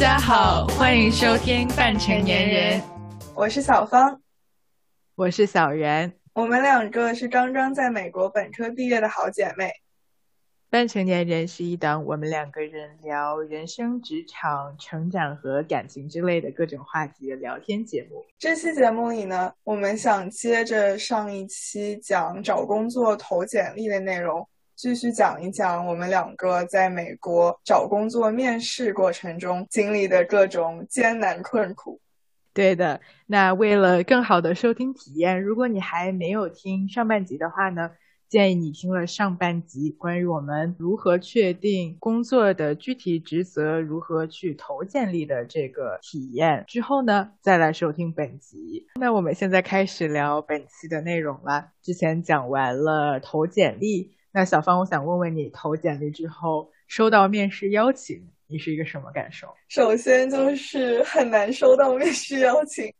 家好，欢迎收听半成年人，我是小芳，我是小袁，我们两个是刚刚在美国本科毕业的好姐妹。半成年人是一档我们两个人聊人生、职场、成长和感情之类的各种话题的聊天节目。这期节目里呢，我们想接着上一期讲找工作投简历的内容，继续讲一讲我们两个在美国找工作面试过程中经历的各种艰难困苦。对的，那为了更好的收听体验，如果你还没有听上半集的话呢？建议你听了上半集关于我们如何确定工作的具体职责、如何去投简历的这个体验之后呢，再来收听本集。那我们现在开始聊本期的内容了。之前讲完了投简历，那小芳，我想问问你，投简历之后收到面试邀请。你是一个什么感受？首先就是很难收到面试邀请，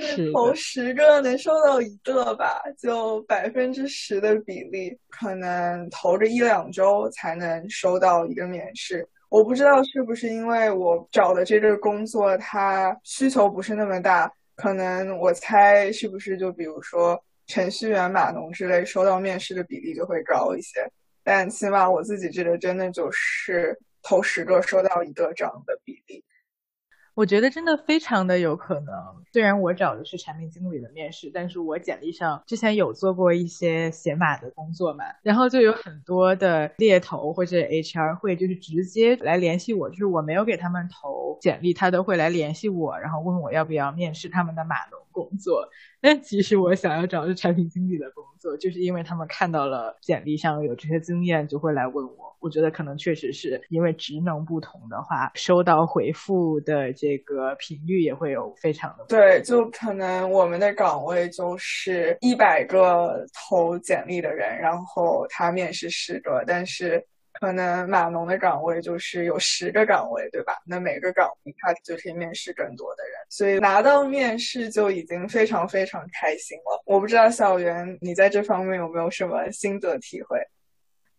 是投十个能收到一个吧，就百分之十的比例，可能投个一两周才能收到一个面试。我不知道是不是因为我找的这个工作它需求不是那么大，可能我猜是不是就比如说程序员、码农之类，收到面试的比例就会高一些。但起码我自己这个真的就是。投十个收到一个这样的比例，我觉得真的非常的有可能。虽然我找的是产品经理的面试，但是我简历上之前有做过一些写码的工作嘛，然后就有很多的猎头或者 HR 会就是直接来联系我，就是我没有给他们投简历，他都会来联系我，然后问我要不要面试他们的码农工作。但其实我想要找的是产品经理的工作，就是因为他们看到了简历上有这些经验，就会来问我。我觉得可能确实是因为职能不同的话，收到回复的这个频率也会有非常的对，就可能我们的岗位就是一百个投简历的人，然后他面试十个，但是可能码农的岗位就是有十个岗位，对吧？那每个岗位他就可以面试更多的人，所以拿到面试就已经非常非常开心了。我不知道小袁你在这方面有没有什么心得体会？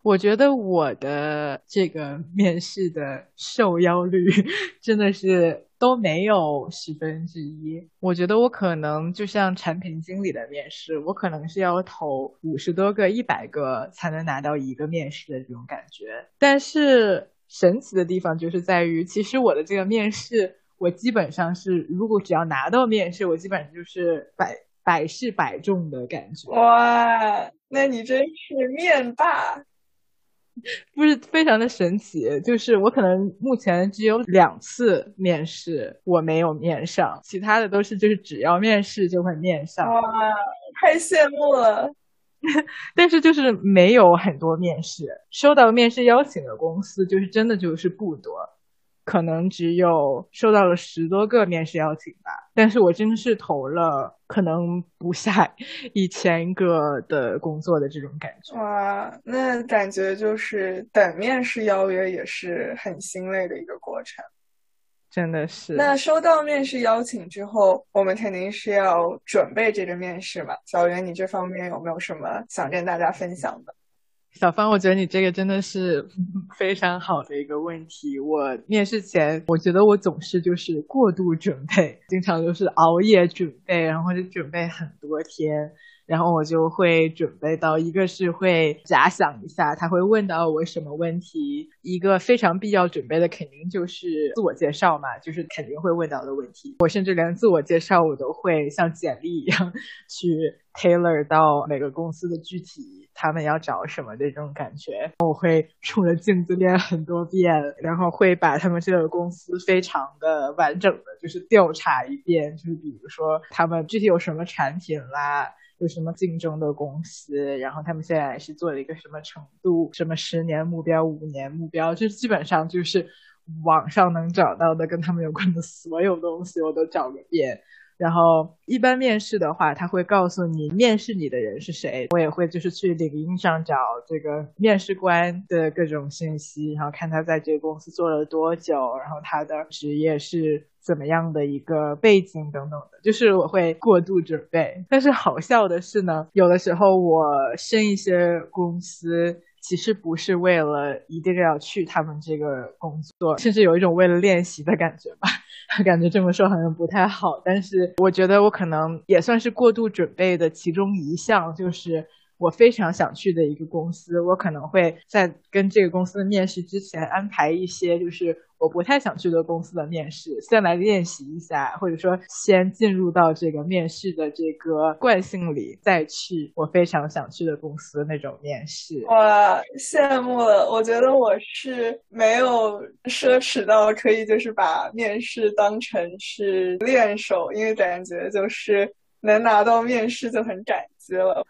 我觉得我的这个面试的受邀率 真的是都没有十分之一。我觉得我可能就像产品经理的面试，我可能是要投五十多个、一百个才能拿到一个面试的这种感觉。但是神奇的地方就是在于，其实我的这个面试，我基本上是如果只要拿到面试，我基本上就是百百试百中的感觉。哇，那你真是面霸！不是非常的神奇，就是我可能目前只有两次面试我没有面上，其他的都是就是只要面试就会面上。哇，太羡慕了！但是就是没有很多面试，收到面试邀请的公司就是真的就是不多。可能只有收到了十多个面试邀请吧，但是我真的是投了可能不下一千个的工作的这种感觉。哇，那感觉就是等面试邀约也是很心累的一个过程，真的是。那收到面试邀请之后，我们肯定是要准备这个面试嘛？小袁，你这方面有没有什么想跟大家分享的？小芳，我觉得你这个真的是非常好的一个问题。我面试前，我觉得我总是就是过度准备，经常就是熬夜准备，然后就准备很多天。然后我就会准备到，一个是会假想一下他会问到我什么问题，一个非常必要准备的肯定就是自我介绍嘛，就是肯定会问到的问题。我甚至连自我介绍我都会像简历一样 去 tailor 到每个公司的具体他们要找什么这种感觉。我会冲着镜子练很多遍，然后会把他们这个公司非常的完整的就是调查一遍，就是比如说他们具体有什么产品啦。有什么竞争的公司，然后他们现在是做了一个什么程度，什么十年目标、五年目标，就基本上就是网上能找到的跟他们有关的所有东西，我都找个遍。然后一般面试的话，他会告诉你面试你的人是谁。我也会就是去领英上找这个面试官的各种信息，然后看他在这个公司做了多久，然后他的职业是怎么样的一个背景等等的。就是我会过度准备。但是好笑的是呢，有的时候我申一些公司。其实不是为了一定要去他们这个工作，甚至有一种为了练习的感觉吧。感觉这么说好像不太好，但是我觉得我可能也算是过度准备的其中一项，就是我非常想去的一个公司，我可能会在跟这个公司面试之前安排一些，就是。我不太想去的公司的面试，先来练习一下，或者说先进入到这个面试的这个惯性里，再去我非常想去的公司那种面试。哇，羡慕了！我觉得我是没有奢侈到可以就是把面试当成是练手，因为感觉就是能拿到面试就很感激了。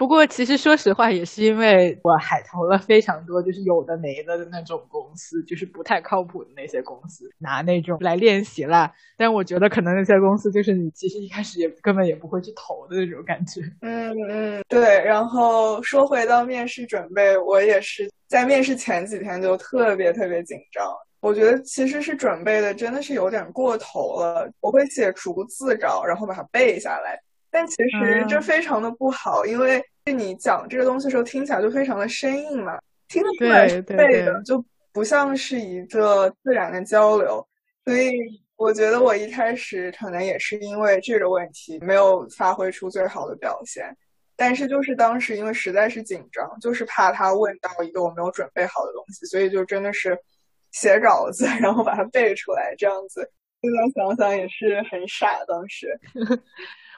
不过，其实说实话，也是因为我海投了非常多，就是有的没的的那种公司，就是不太靠谱的那些公司，拿那种来练习啦。但我觉得，可能那些公司就是你其实一开始也根本也不会去投的那种感觉。嗯嗯，对。然后说回到面试准备，我也是在面试前几天就特别特别紧张。我觉得其实是准备的真的是有点过头了。我会写逐字稿，然后把它背下来。但其实这非常的不好，因为你讲这个东西的时候听起来就非常的生硬嘛，听得出来是背的，就不像是一个自然的交流。所以我觉得我一开始可能也是因为这个问题没有发挥出最好的表现。但是就是当时因为实在是紧张，就是怕他问到一个我没有准备好的东西，所以就真的是写稿子，然后把它背出来这样子。现在想想也是很傻，当时。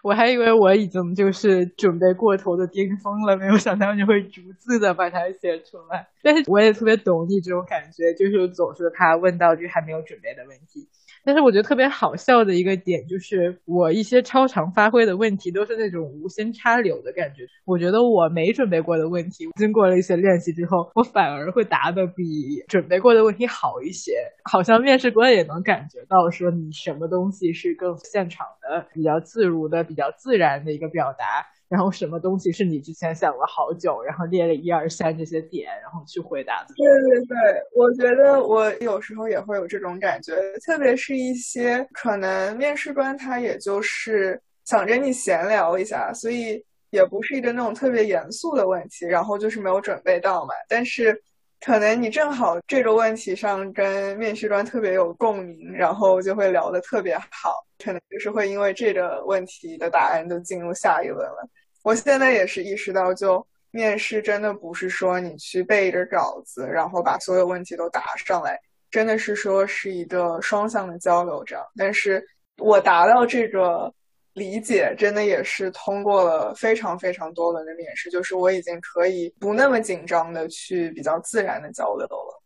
我还以为我已经就是准备过头的巅峰了，没有想到你会逐字的把它写出来。但是我也特别懂你这种感觉，就是总是怕问到就还没有准备的问题。但是我觉得特别好笑的一个点就是，我一些超常发挥的问题都是那种无心插柳的感觉。我觉得我没准备过的问题，经过了一些练习之后，我反而会答的比准备过的问题好一些。好像面试官也能感觉到，说你什么东西是更现场的、比较自如的、比较自然的一个表达。然后什么东西是你之前想了好久，然后列了一二三这些点，然后去回答的？对对对，我觉得我有时候也会有这种感觉，特别是一些可能面试官他也就是想着你闲聊一下，所以也不是一个那种特别严肃的问题，然后就是没有准备到嘛。但是可能你正好这个问题上跟面试官特别有共鸣，然后就会聊得特别好，可能就是会因为这个问题的答案就进入下一轮了。我现在也是意识到，就面试真的不是说你去背着稿子，然后把所有问题都答上来，真的是说是一个双向的交流这样。但是我达到这个理解，真的也是通过了非常非常多轮的面试，就是我已经可以不那么紧张的去比较自然的交流了。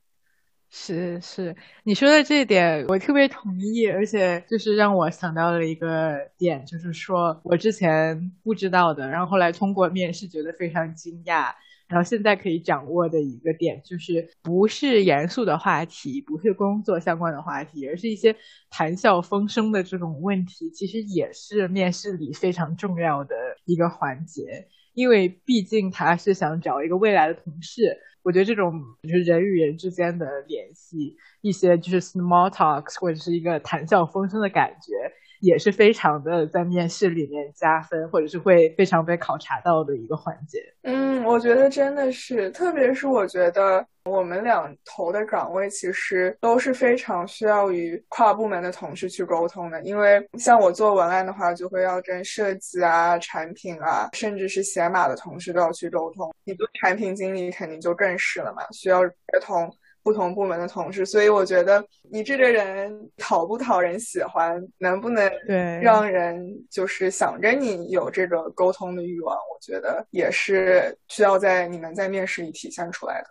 是是，你说的这一点我特别同意，而且就是让我想到了一个点，就是说我之前不知道的，然后后来通过面试觉得非常惊讶，然后现在可以掌握的一个点，就是不是严肃的话题，不是工作相关的话题，而是一些谈笑风生的这种问题，其实也是面试里非常重要的一个环节，因为毕竟他是想找一个未来的同事。我觉得这种就是人与人之间的联系，一些就是 small talks 或者是一个谈笑风生的感觉，也是非常的在面试里面加分，或者是会非常被考察到的一个环节。嗯，我觉得真的是，特别是我觉得。我们两头的岗位其实都是非常需要与跨部门的同事去沟通的，因为像我做文案的话，就会要跟设计啊、产品啊，甚至是写码的同事都要去沟通。你做产品经理肯定就更是了嘛，需要沟通不同部门的同事。所以我觉得你这个人讨不讨人喜欢，能不能对让人就是想着你有这个沟通的欲望，我觉得也是需要在你们在面试里体现出来的。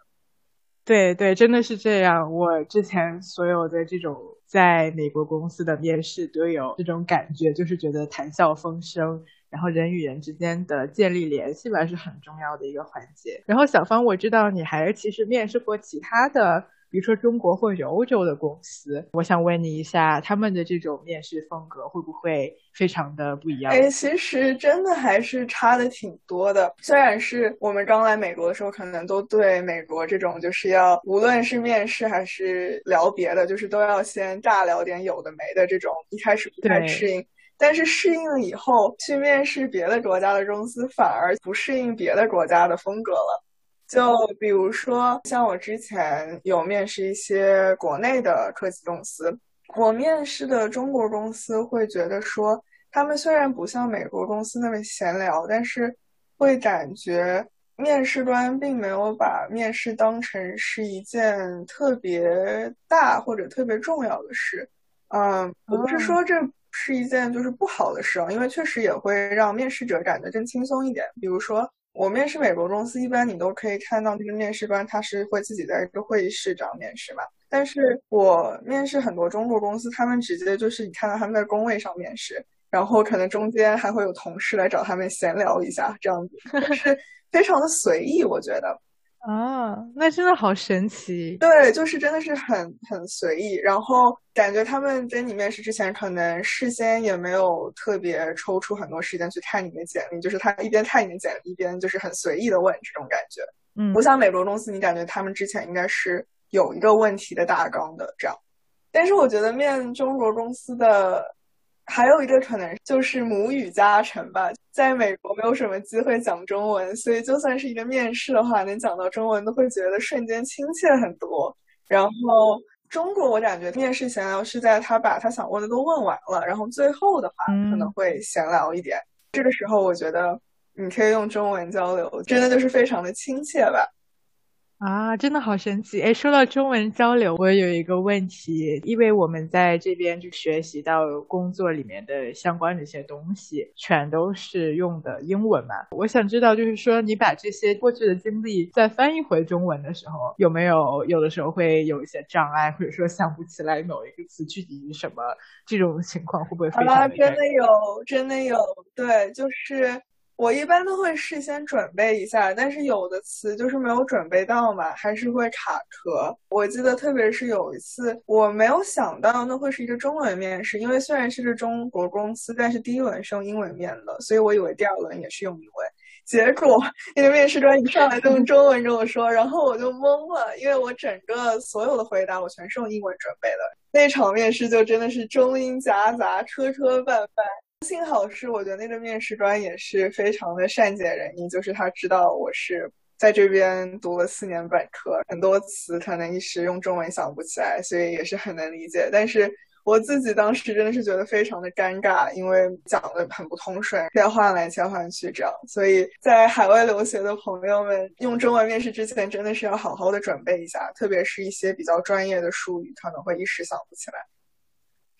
对对，真的是这样。我之前所有的这种在美国公司的面试都有这种感觉，就是觉得谈笑风生，然后人与人之间的建立联系吧，是很重要的一个环节。然后小芳，我知道你还其实面试过其他的。比如说中国或者欧洲的公司，我想问你一下，他们的这种面试风格会不会非常的不一样？哎，其实真的还是差的挺多的。虽然是我们刚来美国的时候，可能都对美国这种就是要无论是面试还是聊别的，就是都要先尬聊点有的没的这种，一开始不太适应。但是适应了以后，去面试别的国家的公司，反而不适应别的国家的风格了。就比如说，像我之前有面试一些国内的科技公司，我面试的中国公司会觉得说，他们虽然不像美国公司那么闲聊，但是会感觉面试官并没有把面试当成是一件特别大或者特别重要的事。嗯，我不是说这是一件就是不好的事啊，因为确实也会让面试者感觉更轻松一点。比如说。我面试美国公司，一般你都可以看到这个面试官他是会自己在一个会议室这样面试嘛。但是我面试很多中国公司，他们直接就是你看到他们在工位上面试，然后可能中间还会有同事来找他们闲聊一下，这样子是非常的随意，我觉得。啊，那真的好神奇！对，就是真的是很很随意，然后感觉他们跟你面试之前，可能事先也没有特别抽出很多时间去看你的简历，就是他一边看你的简历，一边就是很随意的问这种感觉。嗯，不像美国公司，你感觉他们之前应该是有一个问题的大纲的这样。但是我觉得面中国公司的。还有一个可能就是母语加成吧，在美国没有什么机会讲中文，所以就算是一个面试的话，能讲到中文都会觉得瞬间亲切很多。然后中国，我感觉面试闲聊是在他把他想问的都问完了，然后最后的话可能会闲聊一点。这个时候，我觉得你可以用中文交流，真的就是非常的亲切吧。啊，真的好神奇！哎，说到中文交流，我有一个问题，因为我们在这边就学习到工作里面的相关的一些东西，全都是用的英文嘛。我想知道，就是说你把这些过去的经历再翻译回中文的时候，有没有有的时候会有一些障碍，或者说想不起来某一个词具体是什么？这种情况会不会非常？啊，真的有，真的有，对，就是。我一般都会事先准备一下，但是有的词就是没有准备到嘛，还是会卡壳。我记得特别是有一次，我没有想到那会是一个中文面试，因为虽然是个中国公司，但是第一轮是用英文面的，所以我以为第二轮也是用英文。结果那个面试官一上来就用中文跟我说，然后我就懵了，因为我整个所有的回答我全是用英文准备的。那场面试就真的是中英夹杂，磕磕绊绊。幸好是，我觉得那个面试官也是非常的善解人意，就是他知道我是在这边读了四年本科，很多词可能一时用中文想不起来，所以也是很能理解。但是我自己当时真的是觉得非常的尴尬，因为讲的很不通顺，切换来切换去这样。所以在海外留学的朋友们用中文面试之前，真的是要好好的准备一下，特别是一些比较专业的术语，可能会一时想不起来。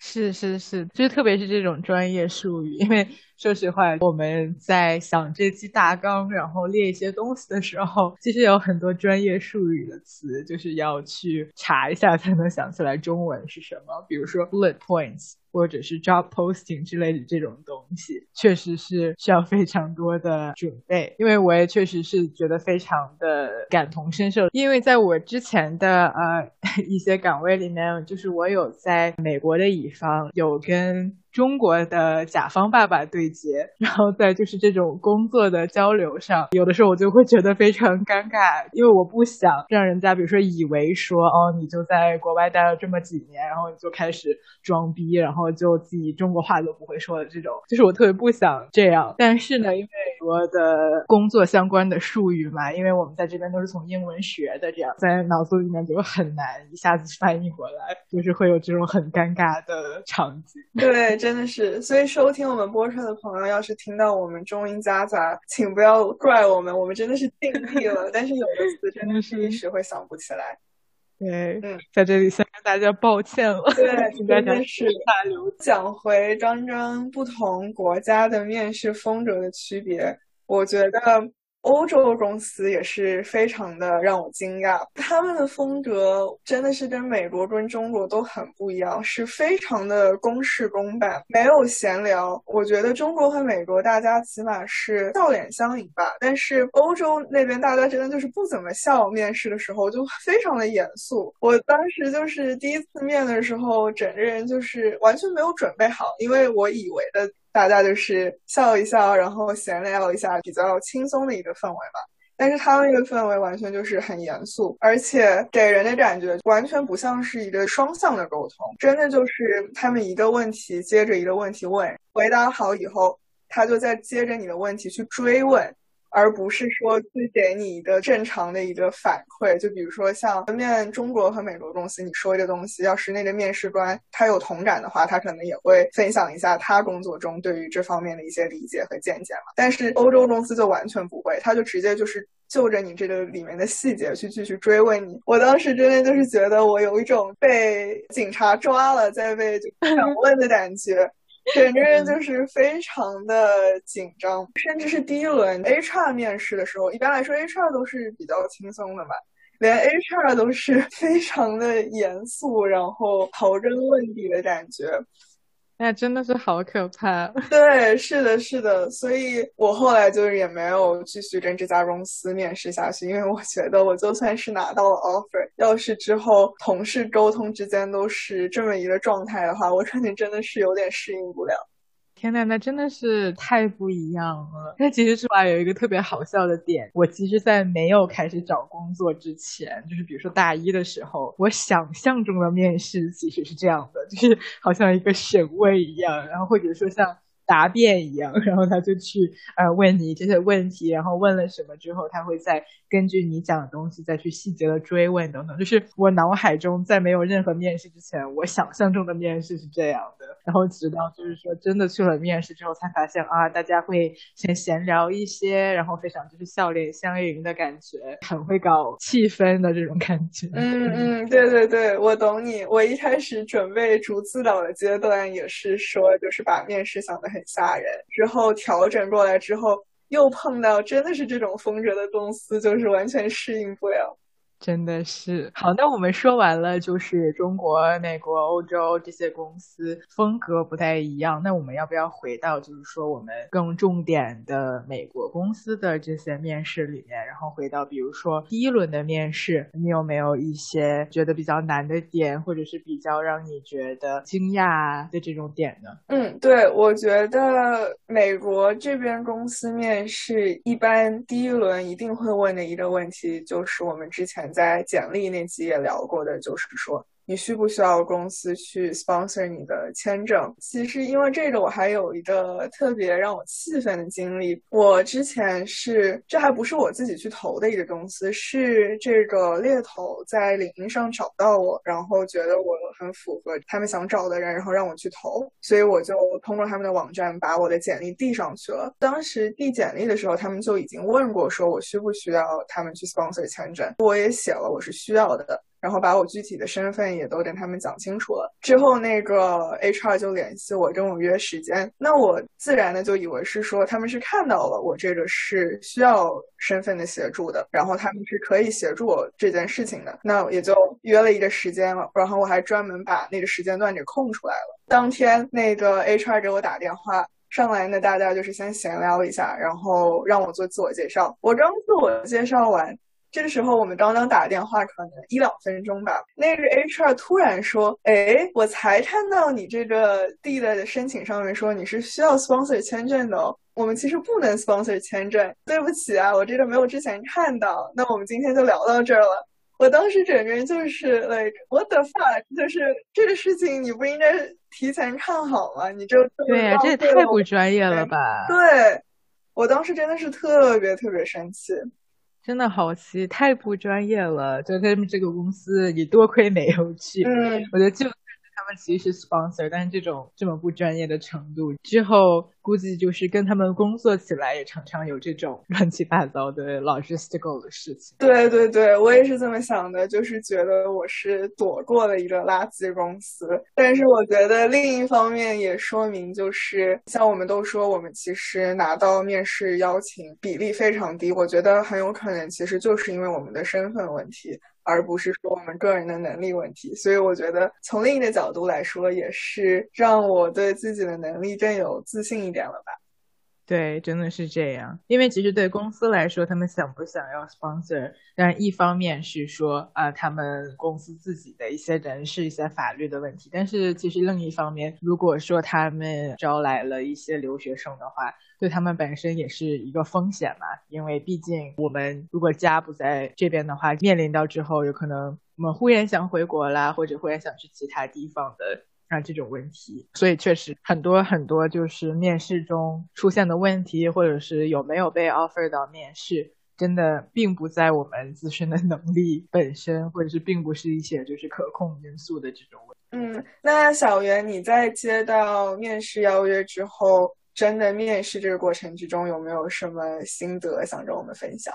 是是是，就特别是这种专业术语，因为说实话，我们在想这期大纲，然后列一些东西的时候，其实有很多专业术语的词，就是要去查一下才能想起来中文是什么，比如说 bullet points。或者是 job posting 之类的这种东西，确实是需要非常多的准备。因为我也确实是觉得非常的感同身受，因为在我之前的呃 一些岗位里面，就是我有在美国的乙方有跟。中国的甲方爸爸对接，然后在就是这种工作的交流上，有的时候我就会觉得非常尴尬，因为我不想让人家，比如说以为说哦，你就在国外待了这么几年，然后你就开始装逼，然后就自己中国话都不会说的这种，就是我特别不想这样。但是呢，因为很多的工作相关的术语嘛，因为我们在这边都是从英文学的，这样在脑子里面就很难一下子翻译过来，就是会有这种很尴尬的场景。对。真的是，所以收听我们播客的朋友，要是听到我们中英夹杂，请不要怪我们，我们真的是尽力了。但是有的词真的是一时会想不起来。对，嗯，在这里先跟大家抱歉了。对，大家是讲回刚刚不同国家的面试风格的区别，我觉得。欧洲的公司也是非常的让我惊讶，他们的风格真的是跟美国跟中国都很不一样，是非常的公事公办，没有闲聊。我觉得中国和美国大家起码是笑脸相迎吧，但是欧洲那边大家真的就是不怎么笑，面试的时候就非常的严肃。我当时就是第一次面的时候，整个人就是完全没有准备好，因为我以为的。大家就是笑一笑，然后闲聊一下，比较轻松的一个氛围吧。但是他们那个氛围完全就是很严肃，而且给人的感觉完全不像是一个双向的沟通，真的就是他们一个问题接着一个问题问，回答好以后，他就在接着你的问题去追问。而不是说去给你一个正常的一个反馈。就比如说像前面中国和美国公司，你说一个东西，要是那个面试官他有同感的话，他可能也会分享一下他工作中对于这方面的一些理解和见解嘛。但是欧洲公司就完全不会，他就直接就是就着你这个里面的细节去继续追问你。我当时真的就是觉得我有一种被警察抓了在被拷 问的感觉。整个人就是非常的紧张，甚至是第一轮 HR 面试的时候，一般来说 HR 都是比较轻松的嘛，连 HR 都是 非常的严肃，然后刨根问底的感觉。那真的是好可怕。对，是的，是的，所以我后来就是也没有继续跟这家公司面试下去，因为我觉得我就算是拿到了 offer，要是之后同事沟通之间都是这么一个状态的话，我肯定真的是有点适应不了。天呐，那真的是太不一样了。那其实之外，有一个特别好笑的点，我其实，在没有开始找工作之前，就是比如说大一的时候，我想象中的面试其实是这样的，就是好像一个审问一样，然后或者说像。答辩一样，然后他就去呃问你这些问题，然后问了什么之后，他会再根据你讲的东西再去细节的追问等等。就是我脑海中在没有任何面试之前，我想象中的面试是这样的，然后直到就是说真的去了面试之后，才发现啊，大家会先闲聊一些，然后非常就是笑脸相迎的感觉，很会搞气氛的这种感觉。嗯嗯，对对对，我懂你。我一开始准备逐字稿的阶段也是说，就是把面试想的很。很吓人，之后调整过来之后，又碰到真的是这种风格的公司，就是完全适应不了。真的是好，那我们说完了，就是中国、美国、欧洲这些公司风格不太一样。那我们要不要回到，就是说我们更重点的美国公司的这些面试里面，然后回到比如说第一轮的面试，你有没有一些觉得比较难的点，或者是比较让你觉得惊讶的这种点呢？嗯，对，我觉得美国这边公司面试一般第一轮一定会问的一个问题，就是我们之前。在简历那期也聊过的，就是说。你需不需要公司去 sponsor 你的签证？其实因为这个，我还有一个特别让我气愤的经历。我之前是，这还不是我自己去投的一个公司，是这个猎头在领英上找到我，然后觉得我很符合他们想找的人，然后让我去投，所以我就通过他们的网站把我的简历递上去了。当时递简历的时候，他们就已经问过，说我需不需要他们去 sponsor 签证，我也写了，我是需要的。然后把我具体的身份也都跟他们讲清楚了。之后那个 HR 就联系我，跟我约时间。那我自然的就以为是说他们是看到了我这个是需要身份的协助的，然后他们是可以协助我这件事情的。那也就约了一个时间了。然后我还专门把那个时间段给空出来了。当天那个 HR 给我打电话上来呢，大家就是先闲聊一下，然后让我做自我介绍。我刚自我介绍完。这个时候我们刚刚打电话，可能一两分钟吧。那个 HR 突然说：“哎，我才看到你这个 D 的申请上面说你是需要 sponsor 签证的，哦。我们其实不能 sponsor 签证。对不起啊，我这个没有之前看到。那我们今天就聊到这儿了。我当时整个人就是 like what the fuck，就是这个事情你不应该提前看好吗？你就对呀，这也太不专业了吧？对，我当时真的是特别特别生气。真的好奇，太不专业了！就他们这个公司，你多亏没有去。嗯，我觉得就。他们其实是 sponsor，但是这种这么不专业的程度，之后估计就是跟他们工作起来也常常有这种 乱七八糟的 logistical 的事情。对对对，我也是这么想的，就是觉得我是躲过了一个垃圾公司。但是我觉得另一方面也说明，就是像我们都说，我们其实拿到面试邀请比例非常低。我觉得很有可能其实就是因为我们的身份问题。而不是说我们个人的能力问题，所以我觉得从另一个角度来说，也是让我对自己的能力更有自信一点了吧。对，真的是这样。因为其实对公司来说，他们想不想要 sponsor，但一方面是说啊，他们公司自己的一些人事、一些法律的问题。但是其实另一方面，如果说他们招来了一些留学生的话，对他们本身也是一个风险嘛。因为毕竟我们如果家不在这边的话，面临到之后有可能我们忽然想回国啦，或者忽然想去其他地方的。啊这种问题。所以确实很多很多就是面试中出现的问题，或者是有没有被 offer 到面试。真的并不在我们自身的能力本身，或者是并不是一些就是可控因素的这种问题。嗯，那小袁，你在接到面试邀约之后，真的面试这个过程之中，有没有什么心得想跟我们分享？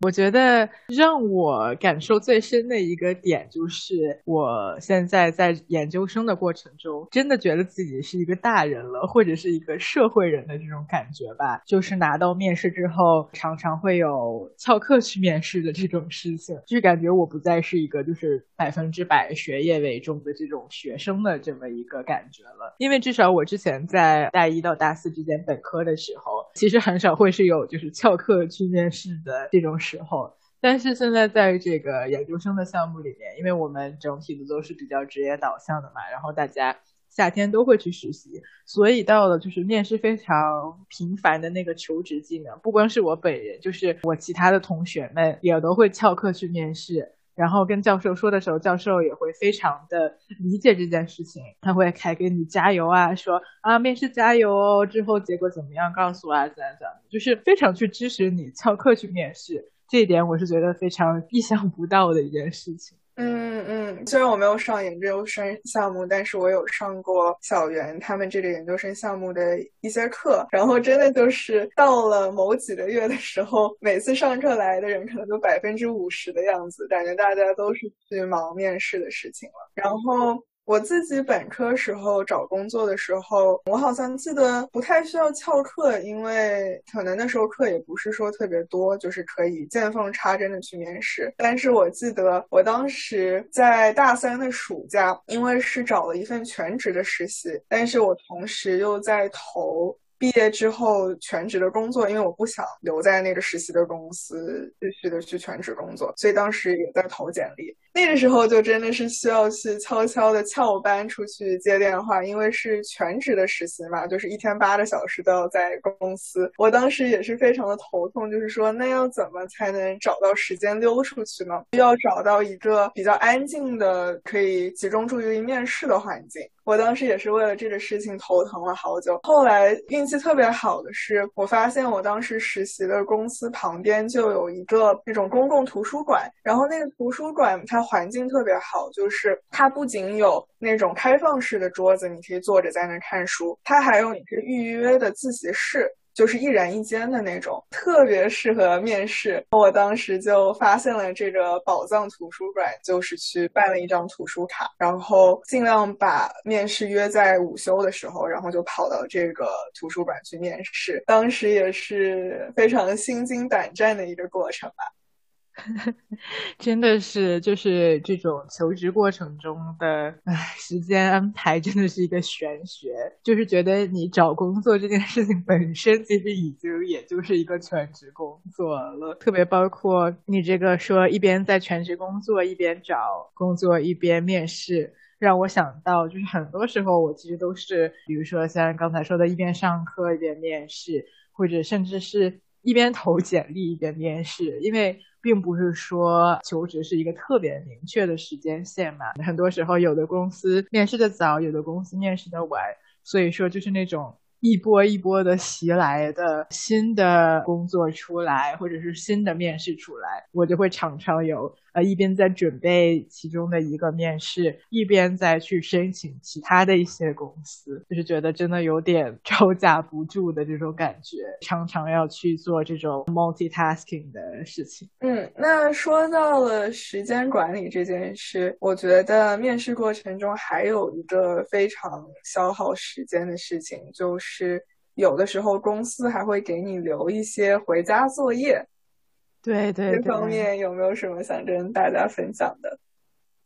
我觉得让我感受最深的一个点，就是我现在在研究生的过程中，真的觉得自己是一个大人了，或者是一个社会人的这种感觉吧。就是拿到面试之后，常常会有翘课去面试的这种事情，就是感觉我不再是一个就是百分之百学业为重的这种学生的这么一个感觉了。因为至少我之前在大一到大四之间本科的时候，其实很少会是有就是翘课去面试的这种。时候，但是现在在这个研究生的项目里面，因为我们整体的都是比较职业导向的嘛，然后大家夏天都会去实习，所以到了就是面试非常频繁的那个求职季呢，不光是我本人，就是我其他的同学们也都会翘课去面试，然后跟教授说的时候，教授也会非常的理解这件事情，他会还给你加油啊，说啊面试加油哦，之后结果怎么样告诉我啊，怎样怎样，就是非常去支持你翘课去面试。这一点我是觉得非常意想不到的一件事情。嗯嗯，虽然我没有上研究生项目，但是我有上过小袁他们这个研究生项目的一些课。然后真的就是到了某几个月的时候，每次上课来的人可能都百分之五十的样子，感觉大家都是去忙面试的事情了。然后。我自己本科时候找工作的时候，我好像记得不太需要翘课，因为可能那时候课也不是说特别多，就是可以见缝插针的去面试。但是我记得我当时在大三的暑假，因为是找了一份全职的实习，但是我同时又在投。毕业之后全职的工作，因为我不想留在那个实习的公司继续的去全职工作，所以当时也在投简历。那个时候就真的是需要去悄悄的翘班出去接电话，因为是全职的实习嘛，就是一天八个小时都要在公司。我当时也是非常的头痛，就是说那要怎么才能找到时间溜出去呢？要找到一个比较安静的、可以集中注意力面试的环境。我当时也是为了这个事情头疼了好久。后来运气特别好的是，我发现我当时实习的公司旁边就有一个那种公共图书馆，然后那个图书馆它环境特别好，就是它不仅有那种开放式的桌子，你可以坐着在那看书，它还有你可以预约的自习室。就是一人一间的那种，特别适合面试。我当时就发现了这个宝藏图书馆，就是去办了一张图书卡，然后尽量把面试约在午休的时候，然后就跑到这个图书馆去面试。当时也是非常心惊胆战的一个过程吧。真的是，就是这种求职过程中的唉，时间安排真的是一个玄学。就是觉得你找工作这件事情本身，其实已经也就是一个全职工作了。特别包括你这个说一边在全职工作，一边找工作，一边面试，让我想到就是很多时候我其实都是，比如说像刚才说的，一边上课一边面试，或者甚至是一边投简历一边面试，因为。并不是说求职是一个特别明确的时间线嘛，很多时候有的公司面试的早，有的公司面试的晚，所以说就是那种。一波一波的袭来的新的工作出来，或者是新的面试出来，我就会常常有呃一边在准备其中的一个面试，一边在去申请其他的一些公司，就是觉得真的有点 招架不住的这种感觉，常常要去做这种 multitasking 的事情。嗯，那说到了时间管理这件事，我觉得面试过程中还有一个非常消耗时间的事情，就。是有的时候公司还会给你留一些回家作业，对对，这方面有没有什么想跟大家分享的？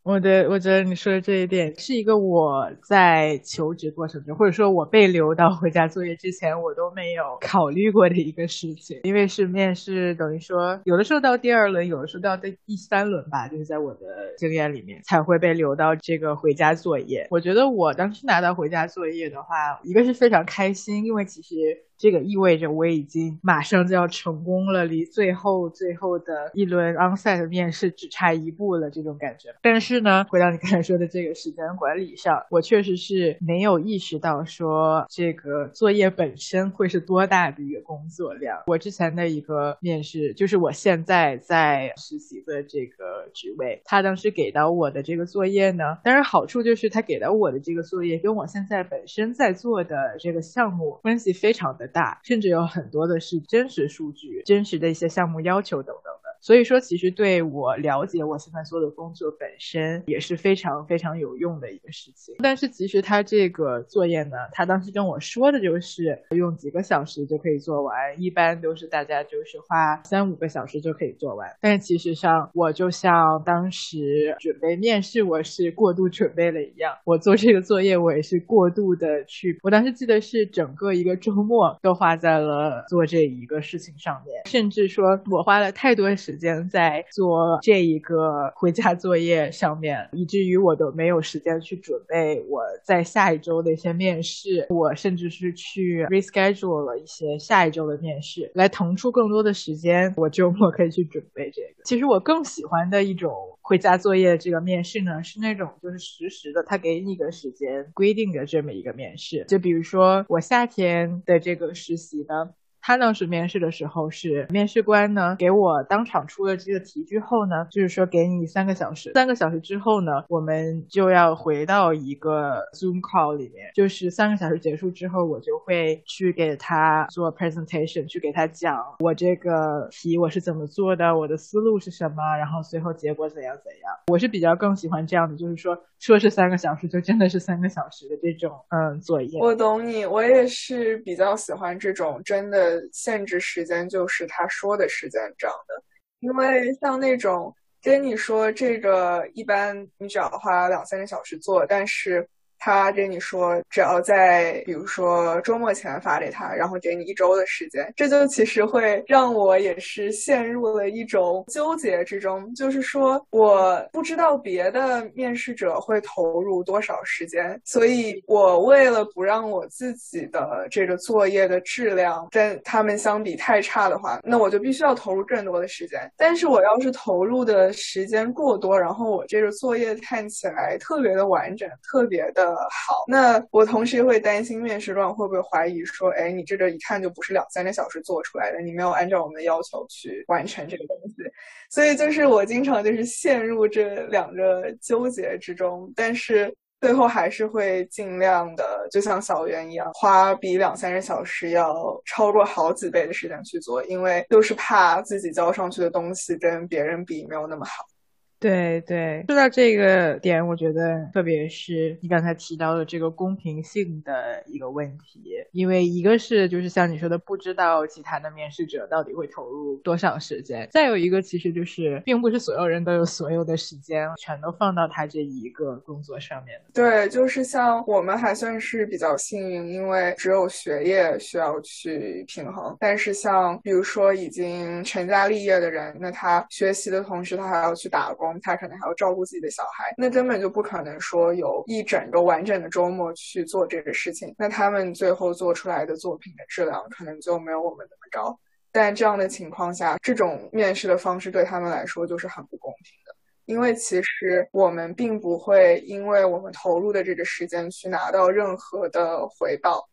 我的，我觉得你说的这一点是一个我在求职过程中，或者说我被留到回家作业之前，我都没有考虑过的一个事情。因为是面试，等于说有的时候到第二轮，有的时候到第第三轮吧，就是在我的经验里面才会被留到这个回家作业。我觉得我当时拿到回家作业的话，一个是非常开心，因为其实。这个意味着我已经马上就要成功了，离最后最后的一轮 onsite 面试只差一步了，这种感觉。但是呢，回到你刚才说的这个时间管理上，我确实是没有意识到说这个作业本身会是多大的一个工作量。我之前的一个面试，就是我现在在实习的这个职位，他当时给到我的这个作业呢，当然好处就是他给到我的这个作业跟我现在本身在做的这个项目关系非常的大，甚至有很多的是真实数据、真实的一些项目要求等等。所以说，其实对我了解我现在做的工作本身也是非常非常有用的一个事情。但是其实他这个作业呢，他当时跟我说的就是用几个小时就可以做完，一般都是大家就是花三五个小时就可以做完。但是其实上，我就像当时准备面试，我是过度准备了一样，我做这个作业我也是过度的去。我当时记得是整个一个周末都花在了做这一个事情上面，甚至说我花了太多。时时间在做这一个回家作业上面，以至于我都没有时间去准备我在下一周的一些面试。我甚至是去 reschedule 了一些下一周的面试，来腾出更多的时间，我周末可以去准备这个。其实我更喜欢的一种回家作业这个面试呢，是那种就是实时的，他给你一个时间规定的这么一个面试。就比如说我夏天的这个实习呢。他当时面试的时候是面试官呢，给我当场出了这个题之后呢，就是说给你三个小时，三个小时之后呢，我们就要回到一个 Zoom call 里面，就是三个小时结束之后，我就会去给他做 presentation，去给他讲我这个题我是怎么做的，我的思路是什么，然后最后结果怎样怎样。我是比较更喜欢这样的，就是说说是三个小时，就真的是三个小时的这种嗯作业。我懂你，我也是比较喜欢这种真的。限制时间就是他说的时间这样的，因为像那种跟你说这个，一般你只要花两三个小时做，但是。他给你说，只要在比如说周末前发给他，然后给你一周的时间，这就其实会让我也是陷入了一种纠结之中。就是说，我不知道别的面试者会投入多少时间，所以我为了不让我自己的这个作业的质量跟他们相比太差的话，那我就必须要投入更多的时间。但是我要是投入的时间过多，然后我这个作业看起来特别的完整，特别的。呃，好，那我同时会担心面试官会不会怀疑说，哎，你这个一看就不是两三个小时做出来的，你没有按照我们的要求去完成这个东西，所以就是我经常就是陷入这两个纠结之中，但是最后还是会尽量的，就像小袁一样，花比两三个小时要超过好几倍的时间去做，因为就是怕自己交上去的东西跟别人比没有那么好。对对，说到这个点，我觉得特别是你刚才提到的这个公平性的一个问题，因为一个是就是像你说的，不知道其他的面试者到底会投入多少时间；再有一个，其实就是并不是所有人都有所有的时间全都放到他这一个工作上面。对，就是像我们还算是比较幸运，因为只有学业需要去平衡。但是像比如说已经成家立业的人，那他学习的同时，他还要去打工他可能还要照顾自己的小孩，那根本就不可能说有一整个完整的周末去做这个事情。那他们最后做出来的作品的质量可能就没有我们那么高。但这样的情况下，这种面试的方式对他们来说就是很不公平的，因为其实我们并不会因为我们投入的这个时间去拿到任何的回报。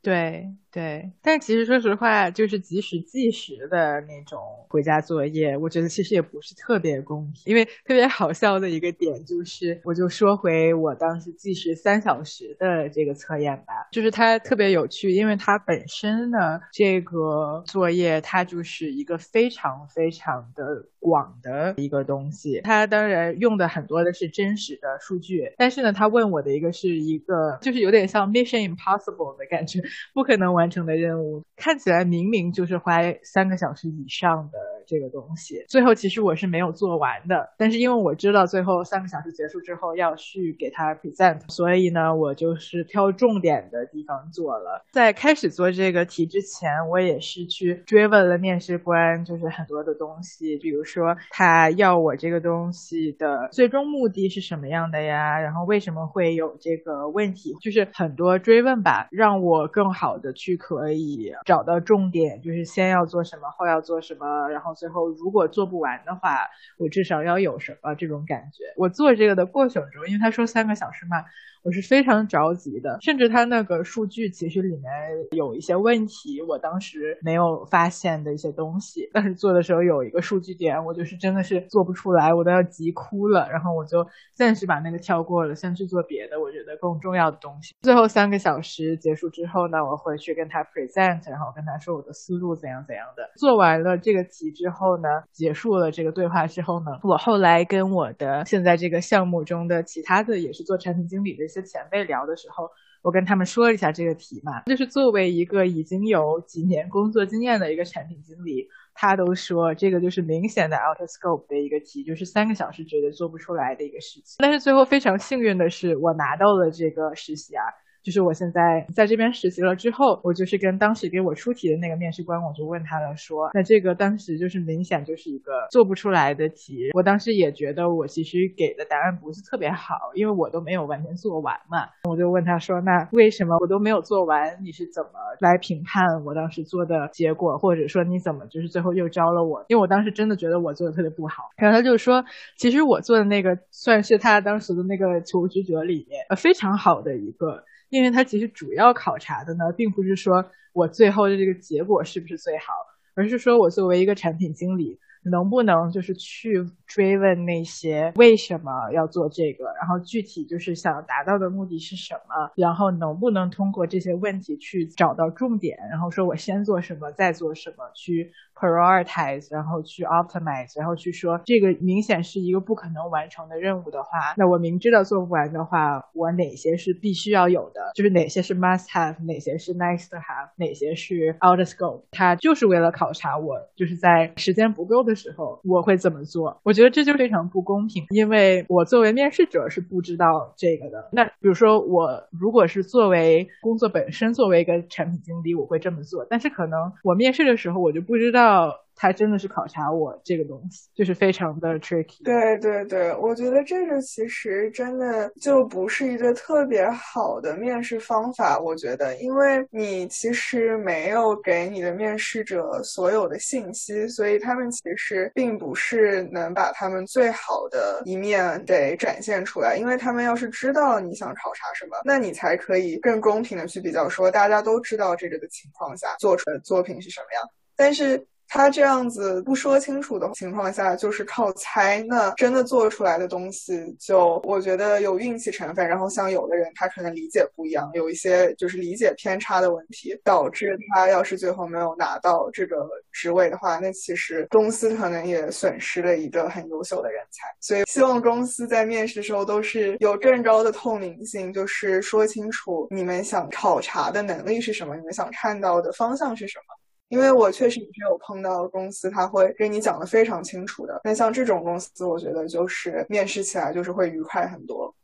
对。对，但其实说实话，就是即使计时的那种回家作业，我觉得其实也不是特别公平。因为特别好笑的一个点就是，我就说回我当时计时三小时的这个测验吧，就是它特别有趣，因为它本身呢，这个作业它就是一个非常非常的广的一个东西。它当然用的很多的是真实的数据，但是呢，他问我的一个是一个，就是有点像 Mission Impossible 的感觉，不可能完。完成的任务看起来明明就是花三个小时以上的这个东西。最后其实我是没有做完的，但是因为我知道最后三个小时结束之后要去给他 present，所以呢，我就是挑重点的地方做了。在开始做这个题之前，我也是去追问了面试官，就是很多的东西，比如说他要我这个东西的最终目的是什么样的呀？然后为什么会有这个问题？就是很多追问吧，让我更好的去可以找到重点，就是先要做什么，后要做什么，然后最后如果做不完的话，我至少要有什么这种感觉。我做这个的过程中，因为他说三个小时嘛。我是非常着急的，甚至他那个数据其实里面有一些问题，我当时没有发现的一些东西。但是做的时候有一个数据点，我就是真的是做不出来，我都要急哭了。然后我就暂时把那个跳过了，先去做别的，我觉得更重要的东西。最后三个小时结束之后呢，我回去跟他 present，然后跟他说我的思路怎样怎样的。做完了这个题之后呢，结束了这个对话之后呢，我后来跟我的现在这个项目中的其他的也是做产品经理的。前辈聊的时候，我跟他们说了一下这个题嘛，就是作为一个已经有几年工作经验的一个产品经理，他都说这个就是明显的 out of scope 的一个题，就是三个小时绝对做不出来的一个事情。但是最后非常幸运的是，我拿到了这个实习啊。就是我现在在这边实习了之后，我就是跟当时给我出题的那个面试官，我就问他了，说那这个当时就是明显就是一个做不出来的题。我当时也觉得我其实给的答案不是特别好，因为我都没有完全做完嘛。我就问他说，那为什么我都没有做完？你是怎么来评判我当时做的结果，或者说你怎么就是最后又招了我？因为我当时真的觉得我做的特别不好。然后他就说，其实我做的那个算是他当时的那个求职者里面呃非常好的一个。因为它其实主要考察的呢，并不是说我最后的这个结果是不是最好，而是说我作为一个产品经理。能不能就是去追问那些为什么要做这个，然后具体就是想达到的目的是什么，然后能不能通过这些问题去找到重点，然后说我先做什么，再做什么，去 prioritize，然后去 optimize，然后去说这个明显是一个不可能完成的任务的话，那我明知道做不完的话，我哪些是必须要有的，就是哪些是 must have，哪些是 nice to have，哪些是 out of scope，它就是为了考察我，就是在时间不够的。时候我会怎么做？我觉得这就非常不公平，因为我作为面试者是不知道这个的。那比如说我如果是作为工作本身，作为一个产品经理，我会这么做。但是可能我面试的时候我就不知道。他真的是考察我这个东西，就是非常的 tricky。对对对，我觉得这个其实真的就不是一个特别好的面试方法。我觉得，因为你其实没有给你的面试者所有的信息，所以他们其实并不是能把他们最好的一面给展现出来。因为他们要是知道你想考察什么，那你才可以更公平的去比较，说大家都知道这个的情况下做出来的作品是什么样。但是。他这样子不说清楚的情况下，就是靠猜，那真的做出来的东西，就我觉得有运气成分。然后像有的人，他可能理解不一样，有一些就是理解偏差的问题，导致他要是最后没有拿到这个职位的话，那其实公司可能也损失了一个很优秀的人才。所以希望公司在面试的时候都是有更高的透明性，就是说清楚你们想考察的能力是什么，你们想看到的方向是什么。因为我确实也是有碰到公司，他会跟你讲的非常清楚的。那像这种公司，我觉得就是面试起来就是会愉快很多。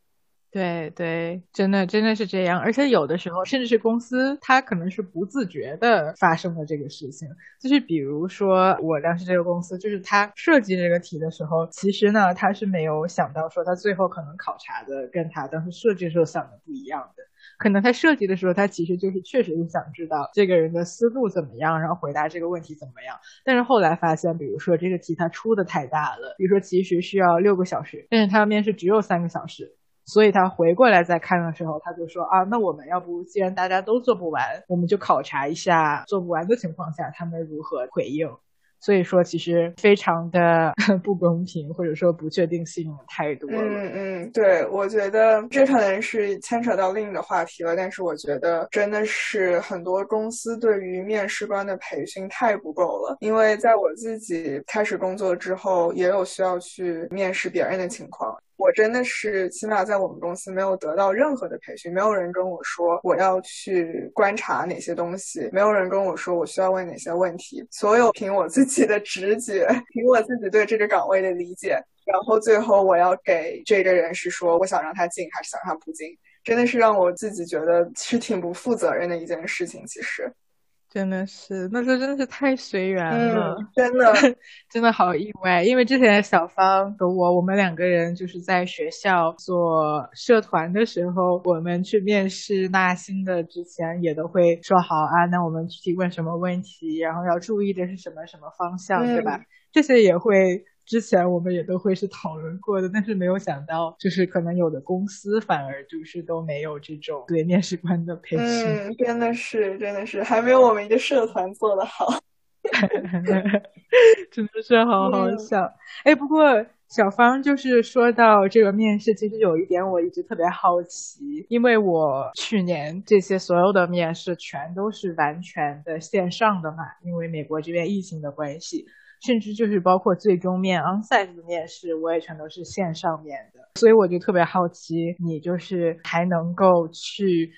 对对，真的真的是这样。而且有的时候，甚至是公司，它可能是不自觉的发生了这个事情。就是比如说，我当时这个公司，就是他设计这个题的时候，其实呢，他是没有想到说他最后可能考察的跟他当时设计时候想的不一样的。可能他设计的时候，他其实就是确实是想知道这个人的思路怎么样，然后回答这个问题怎么样。但是后来发现，比如说这个题他出的太大了，比如说其实需要六个小时，但是他面试只有三个小时，所以他回过来再看的时候，他就说啊，那我们要不既然大家都做不完，我们就考察一下做不完的情况下他们如何回应。所以说，其实非常的 不公平，或者说不确定性太多了。嗯嗯，对，我觉得这可能是牵扯到另一个话题了。但是我觉得真的是很多公司对于面试官的培训太不够了。因为在我自己开始工作之后，也有需要去面试别人的情况。我真的是起码在我们公司没有得到任何的培训，没有人跟我说我要去观察哪些东西，没有人跟我说我需要问哪些问题，所有凭我自己的直觉，凭我自己对这个岗位的理解，然后最后我要给这个人是说我想让他进还是想让他不进，真的是让我自己觉得是挺不负责任的一件事情，其实。真的是，那时候真的是太随缘了，真的，真的好意外。因为之前小芳和我，我们两个人就是在学校做社团的时候，我们去面试纳新的之前，也都会说好啊，那我们具体问什么问题，然后要注意的是什么什么方向，对吧？这些也会。之前我们也都会是讨论过的，但是没有想到，就是可能有的公司反而就是都没有这种对面试官的培训。嗯，真的是，真的是，还没有我们一个社团做的好。真的是好好笑。哎，不过小芳就是说到这个面试，其实有一点我一直特别好奇，因为我去年这些所有的面试全都是完全的线上的嘛，因为美国这边疫情的关系。甚至就是包括最终面 onsite 的面试，我也全都是线上面的，所以我就特别好奇，你就是还能够去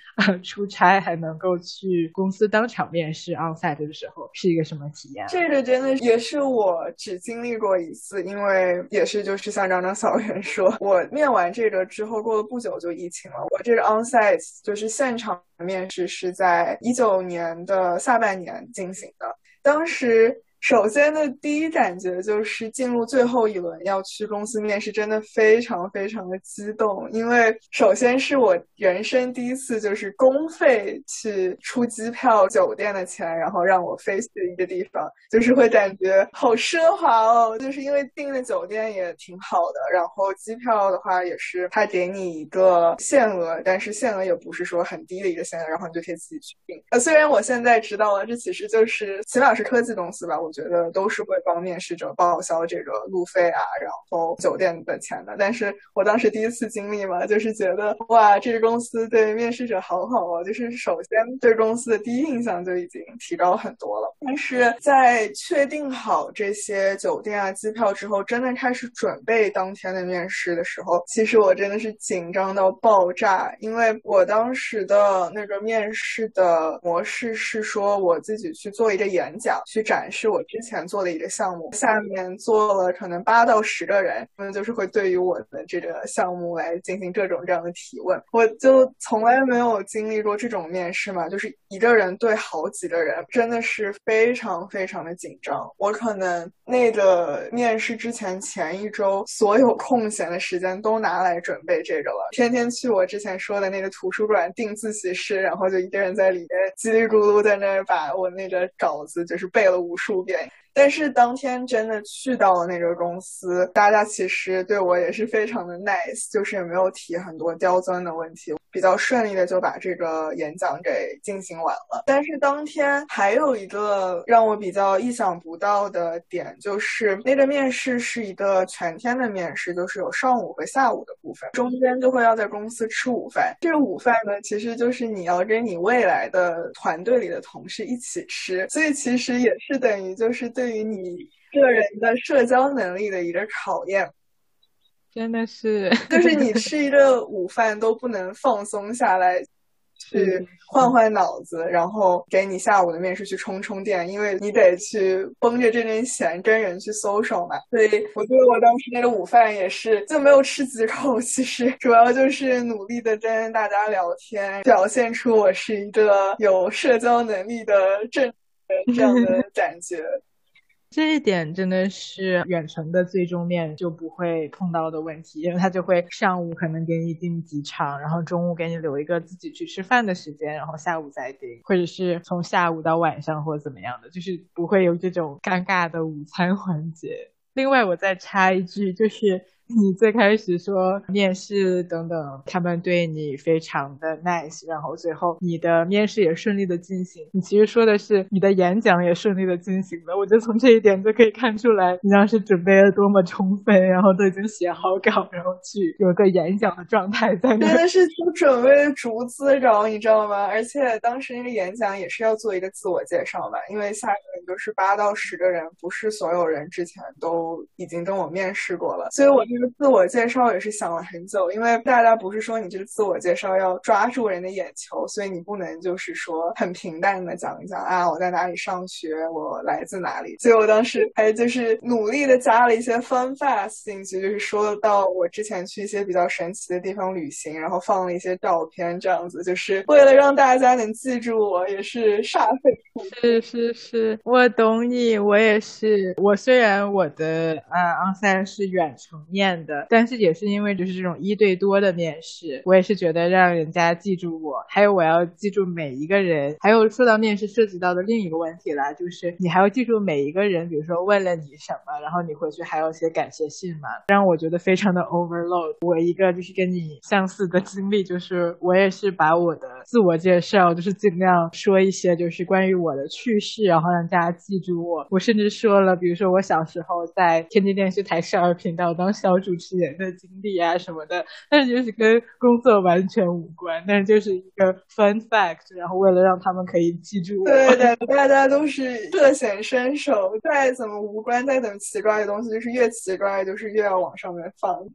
出差，还能够去公司当场面试 onsite 的时候，是一个什么体验？这个真的也是我只经历过一次，因为也是就是像张张小员说，我面完这个之后，过了不久就疫情了。我这个 onsite 就是现场面试是在一九年的下半年进行的，当时。首先的第一感觉就是进入最后一轮要去公司面试，真的非常非常的激动，因为首先是我人生第一次就是公费去出机票、酒店的钱，然后让我飞去一个地方，就是会感觉好奢华哦。就是因为订的酒店也挺好的，然后机票的话也是他给你一个限额，但是限额也不是说很低的一个限额，然后你就可以自己去订。呃，虽然我现在知道了，这其实就是起码是科技公司吧，我。觉得都是会帮面试者报销这个路费啊，然后酒店的钱的。但是我当时第一次经历嘛，就是觉得哇，这个公司对面试者好好哦，就是首先对公司的第一印象就已经提高很多了。但是在确定好这些酒店啊、机票之后，真的开始准备当天的面试的时候，其实我真的是紧张到爆炸，因为我当时的那个面试的模式是说我自己去做一个演讲，去展示我。之前做的一个项目，下面做了可能八到十个人，他们就是会对于我的这个项目来进行各种这样的提问。我就从来没有经历过这种面试嘛，就是一个人对好几个人，真的是非常非常的紧张。我可能那个面试之前前一周，所有空闲的时间都拿来准备这个了，天天去我之前说的那个图书馆订自习室，然后就一个人在里面叽里咕噜在那儿把我那个稿子就是背了无数遍。但是当天真的去到了那个公司，大家其实对我也是非常的 nice，就是也没有提很多刁钻的问题。比较顺利的就把这个演讲给进行完了，但是当天还有一个让我比较意想不到的点，就是那个面试是一个全天的面试，就是有上午和下午的部分，中间就会要在公司吃午饭。这个午饭呢，其实就是你要跟你未来的团队里的同事一起吃，所以其实也是等于就是对于你个人的社交能力的一个考验。真的是，就是你吃一个午饭都不能放松下来，去换换脑子，然后给你下午的面试去充充电，因为你得去绷着这根弦跟人去 social 嘛。所以我觉得我当时那个午饭也是就没有吃几口，其实主要就是努力的跟大家聊天，表现出我是一个有社交能力的正这样的感觉。这一点真的是远程的最终面就不会碰到的问题，因为他就会上午可能给你定机场，然后中午给你留一个自己去吃饭的时间，然后下午再定，或者是从下午到晚上或者怎么样的，就是不会有这种尴尬的午餐环节。另外，我再插一句，就是。你最开始说面试等等，他们对你非常的 nice，然后最后你的面试也顺利的进行。你其实说的是你的演讲也顺利的进行了，我觉得从这一点就可以看出来，你当时准备了多么充分，然后都已经写好稿，然后去有个演讲的状态在那。真的是都准备逐字稿，你知道吗？而且当时那个演讲也是要做一个自我介绍吧，因为下面就是八到十个人，不是所有人之前都已经跟我面试过了，所以我。这个自我介绍也是想了很久，因为大家不是说你这个自我介绍要抓住人的眼球，所以你不能就是说很平淡的讲一讲啊，我在哪里上学，我来自哪里。所以我当时还就是努力的加了一些 fun facts 进去，就是说到我之前去一些比较神奇的地方旅行，然后放了一些照片，这样子就是为了让大家能记住我，也是煞费苦 心。是是是，我懂你，我也是。我虽然我的啊 onsite 是远程面的，但是也是因为就是这种一对多的面试，我也是觉得让人家记住我，还有我要记住每一个人。还有说到面试涉及到的另一个问题啦，就是你还要记住每一个人，比如说问了你什么，然后你回去还要写感谢信嘛，让我觉得非常的 overload。我一个就是跟你相似的经历，就是我也是把我的自我介绍就是尽量说一些就是关于我的趣事，然后让大家记住我。我甚至说了，比如说我小时候在天津电视台少儿频道当小主持人的经历啊什么的，但是就是跟工作完全无关，但是就是一个 fun fact，然后为了让他们可以记住我，对对，大家都是 各显身手，再怎么无关，再怎么奇怪的东西，就是越奇怪，就是越要往上面放。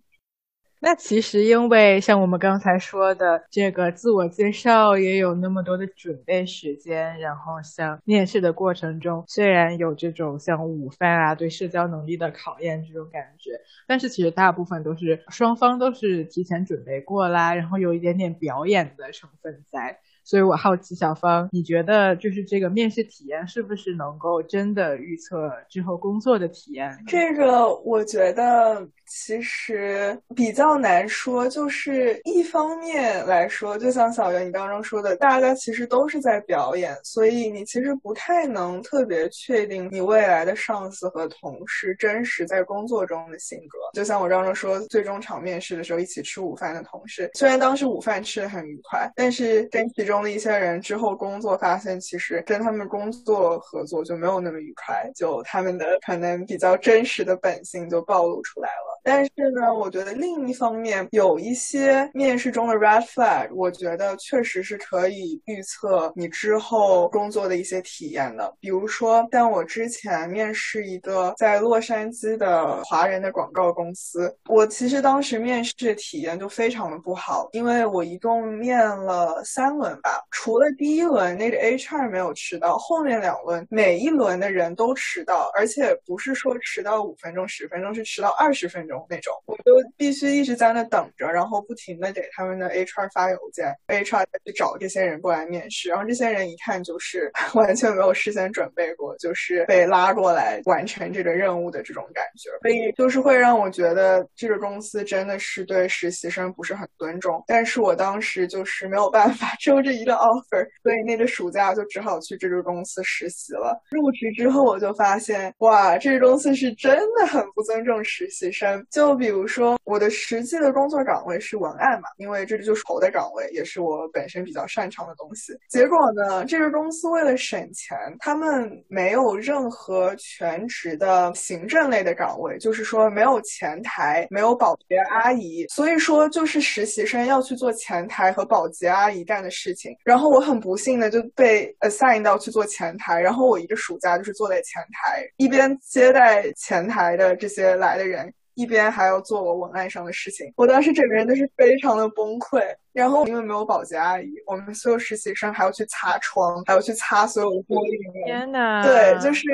那其实，因为像我们刚才说的，这个自我介绍也有那么多的准备时间，然后像面试的过程中，虽然有这种像午饭啊对社交能力的考验这种感觉，但是其实大部分都是双方都是提前准备过啦，然后有一点点表演的成分在。所以我好奇，小芳，你觉得就是这个面试体验是不是能够真的预测之后工作的体验？这个我觉得其实比较难说。就是一方面来说，就像小袁你刚刚说的，大家其实都是在表演，所以你其实不太能特别确定你未来的上司和同事真实在工作中的性格。就像我刚刚说，最终场面试的时候一起吃午饭的同事，虽然当时午饭吃的很愉快，但是跟其中。的一些人之后工作发现，其实跟他们工作合作就没有那么愉快，就他们的可能比较真实的本性就暴露出来了。但是呢，我觉得另一方面有一些面试中的 red flag，我觉得确实是可以预测你之后工作的一些体验的。比如说，像我之前面试一个在洛杉矶的华人的广告公司，我其实当时面试体验就非常的不好，因为我一共面了三轮吧。除了第一轮那个 HR 没有迟到，后面两轮每一轮的人都迟到，而且不是说迟到五分钟、十分钟，是迟到二十分钟那种。我就必须一直在那等着，然后不停的给他们的 HR 发邮件，HR 再去找这些人过来面试。然后这些人一看就是 完全没有事先准备过，就是被拉过来完成这个任务的这种感觉。所以就是会让我觉得这个公司真的是对实习生不是很尊重。但是我当时就是没有办法，只有这。一个 offer，所以那个暑假就只好去这个公司实习了。入职之后，我就发现，哇，这个公司是真的很不尊重实习生。就比如说，我的实际的工作岗位是文案嘛，因为这个就是我的岗位，也是我本身比较擅长的东西。结果呢，这个公司为了省钱，他们没有任何全职的行政类的岗位，就是说没有前台，没有保洁阿姨，所以说就是实习生要去做前台和保洁阿姨干的事情。然后我很不幸的就被 assign 到去做前台，然后我一个暑假就是坐在前台，一边接待前台的这些来的人，一边还要做我文案上的事情。我当时整个人都是非常的崩溃。然后因为没有保洁阿姨，我们所有实习生还要去擦窗，还要去擦所有的玻璃。天呐，对，就是。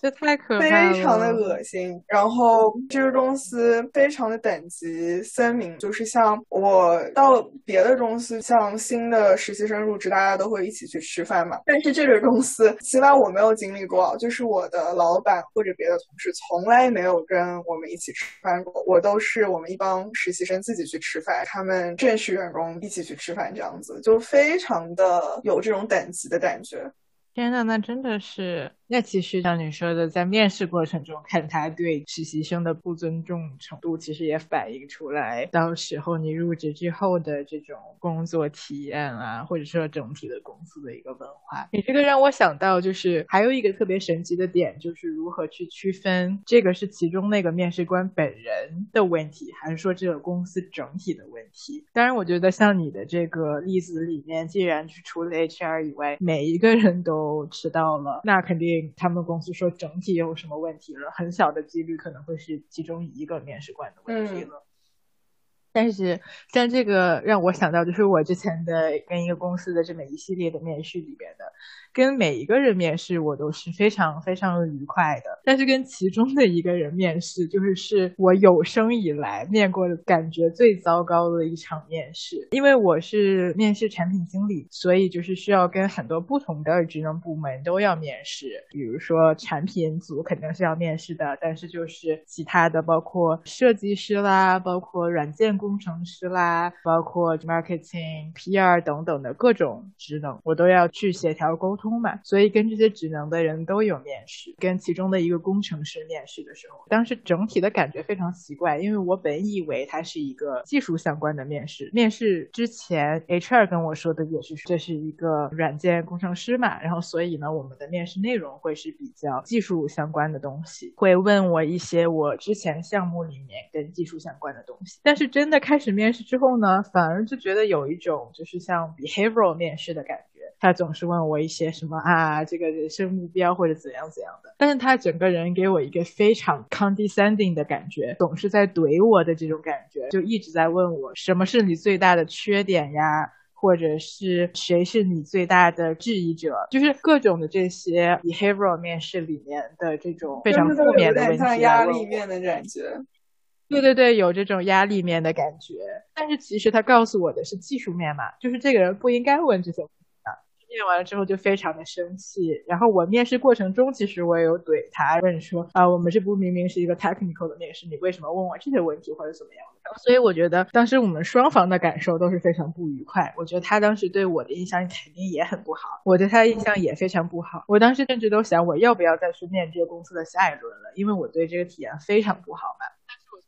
这太可怕了，非常的恶心。然后这个公司非常的等级鲜明，就是像我到别的公司，像新的实习生入职，大家都会一起去吃饭嘛。但是这个公司，起码我没有经历过，就是我的老板或者别的同事从来没有跟我们一起吃饭过。我都是我们一帮实习生自己去吃饭，他们正式员工一起去吃饭，这样子就非常的有这种等级的感觉。天呐，那真的是。那其实像你说的，在面试过程中看他对实习生的不尊重程度，其实也反映出来到时候你入职之后的这种工作体验啊，或者说整体的公司的一个文化。你这个让我想到，就是还有一个特别神奇的点，就是如何去区分这个是其中那个面试官本人的问题，还是说这个公司整体的问题。当然，我觉得像你的这个例子里面，既然是除了 HR 以外，每一个人都迟到了，那肯定。定他们公司说整体有什么问题了，很小的几率可能会是其中一个面试官的问题了。但是像这个让我想到，就是我之前的跟一个公司的这么一系列的面试里边的。跟每一个人面试，我都是非常非常愉快的。但是跟其中的一个人面试，就是是我有生以来面过的感觉最糟糕的一场面试。因为我是面试产品经理，所以就是需要跟很多不同的职能部门都要面试。比如说产品组肯定是要面试的，但是就是其他的，包括设计师啦，包括软件工程师啦，包括 marketing、PR 等等的各种职能，我都要去协调沟。通嘛，所以跟这些职能的人都有面试，跟其中的一个工程师面试的时候，当时整体的感觉非常奇怪，因为我本以为它是一个技术相关的面试。面试之前，HR 跟我说的也是这是一个软件工程师嘛，然后所以呢，我们的面试内容会是比较技术相关的东西，会问我一些我之前项目里面跟技术相关的东西。但是真的开始面试之后呢，反而就觉得有一种就是像 behavioral 面试的感觉。他总是问我一些什么啊，这个人生目标或者怎样怎样的，但是他整个人给我一个非常 condescending 的感觉，总是在怼我的这种感觉，就一直在问我什么是你最大的缺点呀，或者是谁是你最大的质疑者，就是各种的这些 behavioral 面试里面的这种非常负面的问题，压力面的感觉。对对对，有这种压力面的感觉，但是其实他告诉我的是技术面嘛，就是这个人不应该问这些。面完了之后就非常的生气，然后我面试过程中其实我也有怼他，问说啊，我们这不明明是一个 technical 的面试，你为什么问我这些问题或者怎么样的？所以我觉得当时我们双方的感受都是非常不愉快。我觉得他当时对我的印象肯定也很不好，我对他的印象也非常不好。我当时甚至都想我要不要再去面这个公司的下一轮了，因为我对这个体验非常不好嘛。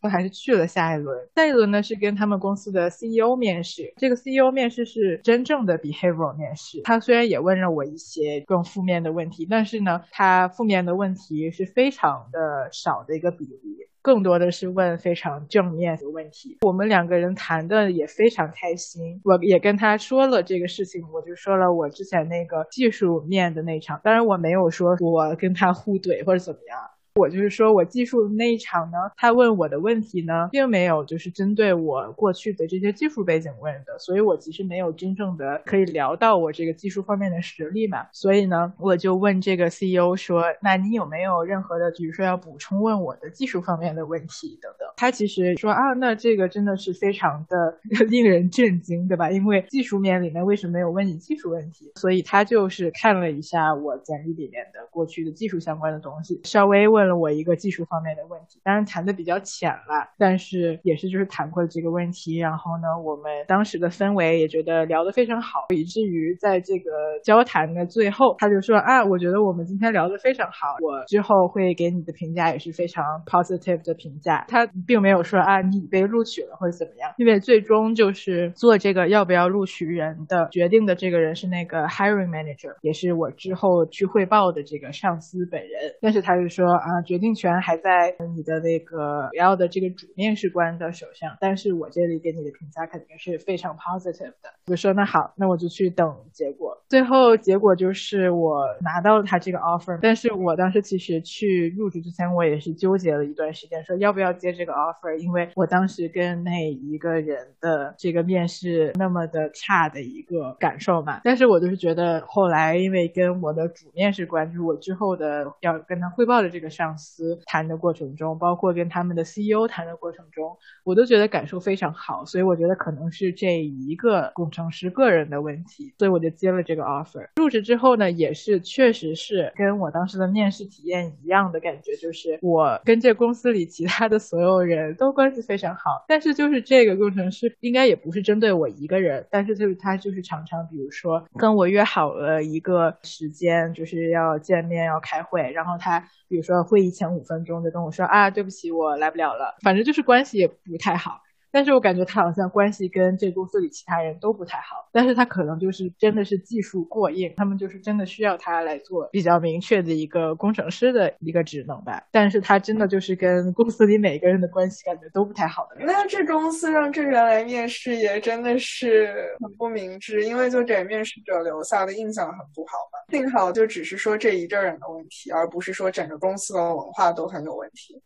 我还是去了下一轮，下一轮呢是跟他们公司的 CEO 面试。这个 CEO 面试是真正的 behavior 面试。他虽然也问了我一些更负面的问题，但是呢，他负面的问题是非常的少的一个比例，更多的是问非常正面的问题。我们两个人谈的也非常开心，我也跟他说了这个事情，我就说了我之前那个技术面的那场，当然我没有说我跟他互怼或者怎么样。我就是说，我技术那一场呢，他问我的问题呢，并没有就是针对我过去的这些技术背景问的，所以我其实没有真正的可以聊到我这个技术方面的实力嘛。所以呢，我就问这个 CEO 说，那你有没有任何的，比如说要补充问我的技术方面的问题等等？他其实说啊，那这个真的是非常的 令人震惊，对吧？因为技术面里面为什么没有问你技术问题？所以他就是看了一下我简历里面的过去的技术相关的东西，稍微问。问了我一个技术方面的问题，当然谈的比较浅了，但是也是就是谈过了这个问题。然后呢，我们当时的氛围也觉得聊得非常好，以至于在这个交谈的最后，他就说啊，我觉得我们今天聊得非常好，我之后会给你的评价也是非常 positive 的评价。他并没有说啊，你被录取了或者怎么样，因为最终就是做这个要不要录取人的决定的这个人是那个 hiring manager，也是我之后去汇报的这个上司本人。但是他就说啊。啊，决定权还在你的那个主要的这个主面试官的手上，但是我这里给你的评价肯定是非常 positive 的。我说那好，那我就去等结果。最后结果就是我拿到了他这个 offer，但是我当时其实去入职之前，我也是纠结了一段时间，说要不要接这个 offer，因为我当时跟那一个人的这个面试那么的差的一个感受嘛。但是我就是觉得后来因为跟我的主面试官，就是我之后的要跟他汇报的这个上。上司谈的过程中，包括跟他们的 CEO 谈的过程中，我都觉得感受非常好，所以我觉得可能是这一个工程师个人的问题，所以我就接了这个 offer。入职之后呢，也是确实是跟我当时的面试体验一样的感觉，就是我跟这公司里其他的所有人都关系非常好，但是就是这个工程师应该也不是针对我一个人，但是就是他就是常常比如说跟我约好了一个时间，就是要见面要开会，然后他。比如说会议前五分钟就跟我说啊，对不起，我来不了了。反正就是关系也不太好。但是我感觉他好像关系跟这公司里其他人都不太好，但是他可能就是真的是技术过硬，他们就是真的需要他来做比较明确的一个工程师的一个职能吧。但是他真的就是跟公司里每个人的关系感觉都不太好的。那这公司让这人来面试也真的是很不明智，因为就给面试者留下的印象很不好嘛。幸好就只是说这一阵人的问题，而不是说整个公司的文化都很有问题。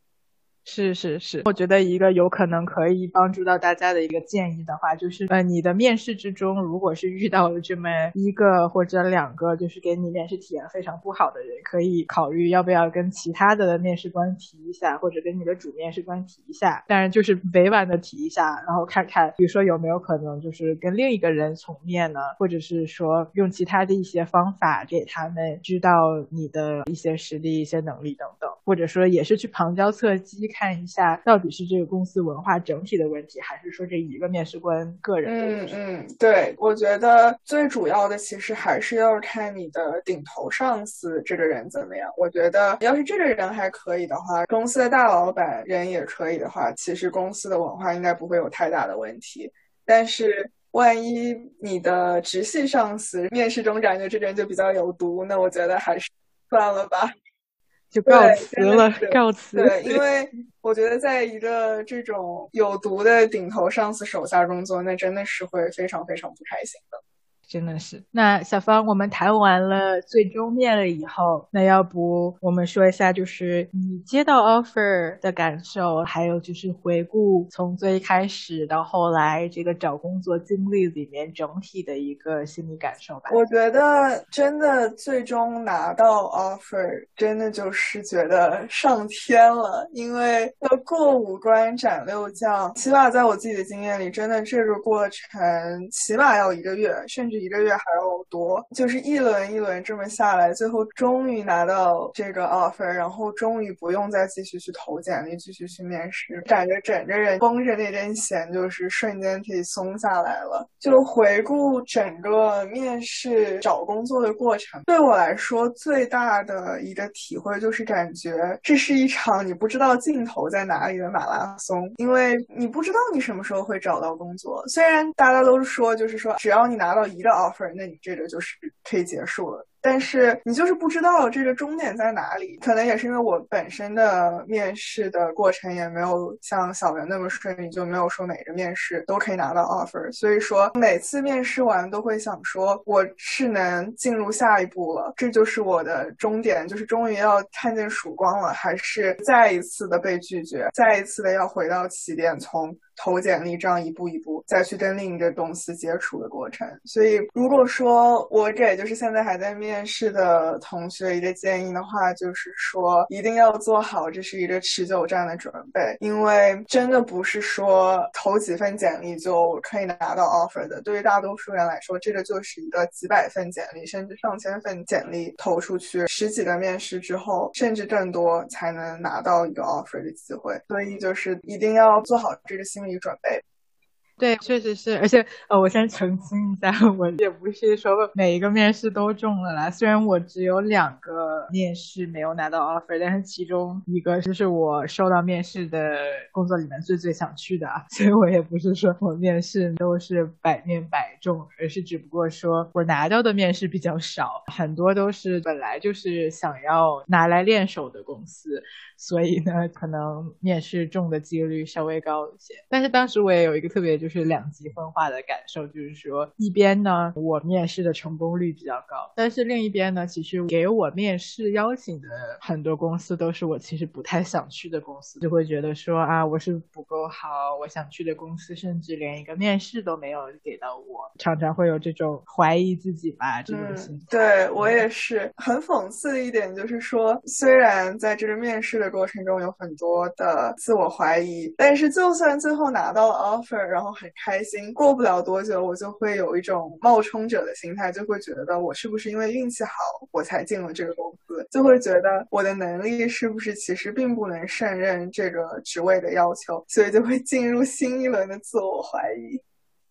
是是是，我觉得一个有可能可以帮助到大家的一个建议的话，就是呃，你的面试之中，如果是遇到了这么一个或者两个，就是给你面试体验非常不好的人，可以考虑要不要跟其他的面试官提一下，或者跟你的主面试官提一下，当然就是委婉的提一下，然后看看，比如说有没有可能就是跟另一个人重面呢，或者是说用其他的一些方法给他们知道你的一些实力、一些能力等等，或者说也是去旁敲侧击。看一下到底是这个公司文化整体的问题，还是说这一个面试官个人的问题？嗯嗯，对，我觉得最主要的其实还是要看你的顶头上司这个人怎么样。我觉得要是这个人还可以的话，公司的大老板人也可以的话，其实公司的文化应该不会有太大的问题。但是万一你的直系上司面试中感觉这个人就比较有毒，那我觉得还是算了吧。就告辞了，告辞。对，因为我觉得在一个这种有毒的顶头上司手下工作，那真的是会非常非常不开心的。真的是，那小芳，我们谈完了最终面了以后，那要不我们说一下，就是你接到 offer 的感受，还有就是回顾从最开始到后来这个找工作经历里面整体的一个心理感受吧。我觉得真的最终拿到 offer，真的就是觉得上天了，因为要过五关斩六将，起码在我自己的经验里，真的这个过程起码要一个月，甚至。一个月还要多，就是一轮一轮这么下来，最后终于拿到这个 offer，然后终于不用再继续去投简历，继续去面试，感觉整个人绷着那根弦就是瞬间可以松下来了。就回顾整个面试找工作的过程，对我来说最大的一个体会就是感觉这是一场你不知道尽头在哪里的马拉松，因为你不知道你什么时候会找到工作。虽然大家都说，就是说只要你拿到一。个 offer，那你这个就是可以结束了。但是你就是不知道这个终点在哪里，可能也是因为我本身的面试的过程也没有像小袁那么顺利，就没有说每个面试都可以拿到 offer。所以说每次面试完都会想说，我是能进入下一步了，这就是我的终点，就是终于要看见曙光了，还是再一次的被拒绝，再一次的要回到起点，从投简历这样一步一步再去跟另一个公司接触的过程。所以如果说我给就是现在还在面。试的同学一个建议的话，就是说一定要做好这是一个持久战的准备，因为真的不是说投几份简历就可以拿到 offer 的。对于大多数人来说，这个就是一个几百份简历，甚至上千份简历投出去，十几个面试之后，甚至更多才能拿到一个 offer 的机会。所以就是一定要做好这个心理准备。对，确实是，而且呃，我先澄清一下，我也不是说每一个面试都中了啦。虽然我只有两个面试没有拿到 offer，但是其中一个就是我收到面试的工作里面最最想去的。所以我也不是说我面试都是百面百中，而是只不过说我拿到的面试比较少，很多都是本来就是想要拿来练手的公司。所以呢，可能面试中的几率稍微高一些。但是当时我也有一个特别就是两极分化的感受，就是说一边呢，我面试的成功率比较高，但是另一边呢，其实给我面试邀请的很多公司都是我其实不太想去的公司，就会觉得说啊，我是不够好，我想去的公司甚至连一个面试都没有给到我，常常会有这种怀疑自己吧这种心。对我也是很讽刺的一点就是说，虽然在这个面试的。过程中有很多的自我怀疑，但是就算最后拿到了 offer，然后很开心，过不了多久，我就会有一种冒充者的心态，就会觉得我是不是因为运气好，我才进了这个公司，就会觉得我的能力是不是其实并不能胜任这个职位的要求，所以就会进入新一轮的自我怀疑。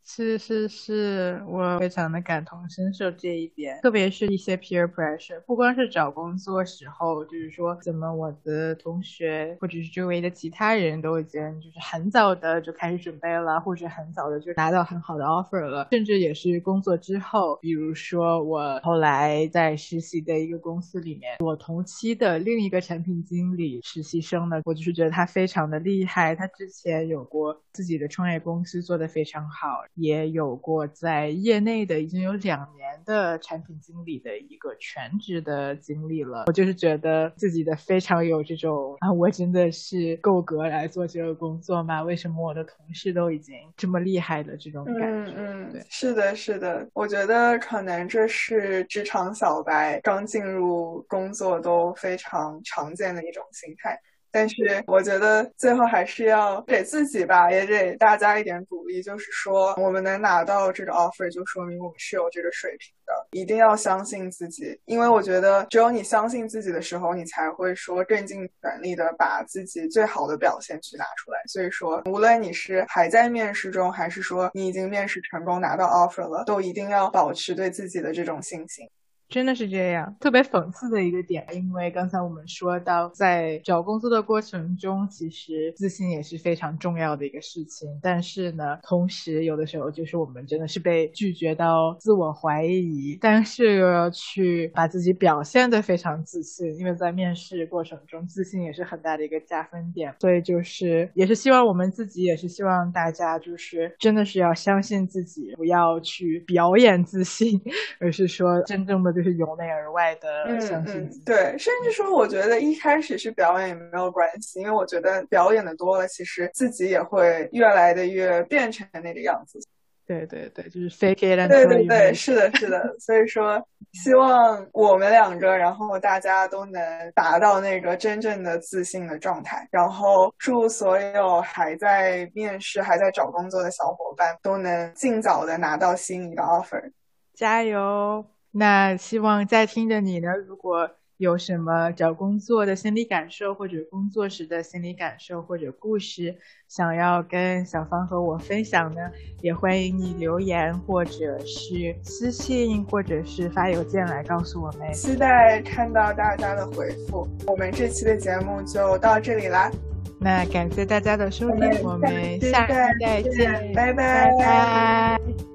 是是是，我非常的感同身受这一点，特别是一些 peer pressure，不光是找工作时候，就是说怎么我的同学或者是周围的其他人都已经就是很早的就开始准备了，或者很早的就拿到很好的 offer 了，甚至也是工作之后，比如说我后来在实习的一个公司里面，我同期的另一个产品经理实习生呢，我就是觉得他非常的厉害，他之前有过自己的创业公司做得非常好。也有过在业内的已经有两年的产品经理的一个全职的经历了，我就是觉得自己的非常有这种啊，我真的是够格来做这个工作吗？为什么我的同事都已经这么厉害的这种感觉？嗯嗯，是的，是的，我觉得可能这是职场小白刚进入工作都非常常见的一种心态。但是我觉得最后还是要给自己吧，也给大家一点鼓励，就是说我们能拿到这个 offer，就说明我们是有这个水平的，一定要相信自己。因为我觉得只有你相信自己的时候，你才会说更尽全力的把自己最好的表现去拿出来。所以说，无论你是还在面试中，还是说你已经面试成功拿到 offer 了，都一定要保持对自己的这种信心。真的是这样，特别讽刺的一个点，因为刚才我们说到，在找工作的过程中，其实自信也是非常重要的一个事情。但是呢，同时有的时候就是我们真的是被拒绝到自我怀疑，但是又要去把自己表现的非常自信，因为在面试过程中，自信也是很大的一个加分点。所以就是也是希望我们自己，也是希望大家就是真的是要相信自己，不要去表演自信，而是说真正的。就由内而外的相信自己，对，甚至说，我觉得一开始是表演也没有关系，因为我觉得表演的多了，其实自己也会越来的越变成那个样子。对对对，就是 fake it。对对对，是的，是的。所以说，希望我们两个，然后大家都能达到那个真正的自信的状态。然后，祝所有还在面试、还在找工作的小伙伴都能尽早的拿到心仪的 offer，加油！那希望在听的你呢，如果有什么找工作的心理感受，或者工作时的心理感受，或者故事，想要跟小芳和我分享呢，也欢迎你留言，或者是私信，或者是发邮件来告诉我们。期待看到大家的回复。我们这期的节目就到这里啦，那感谢大家的收听，我们下期再见，拜拜。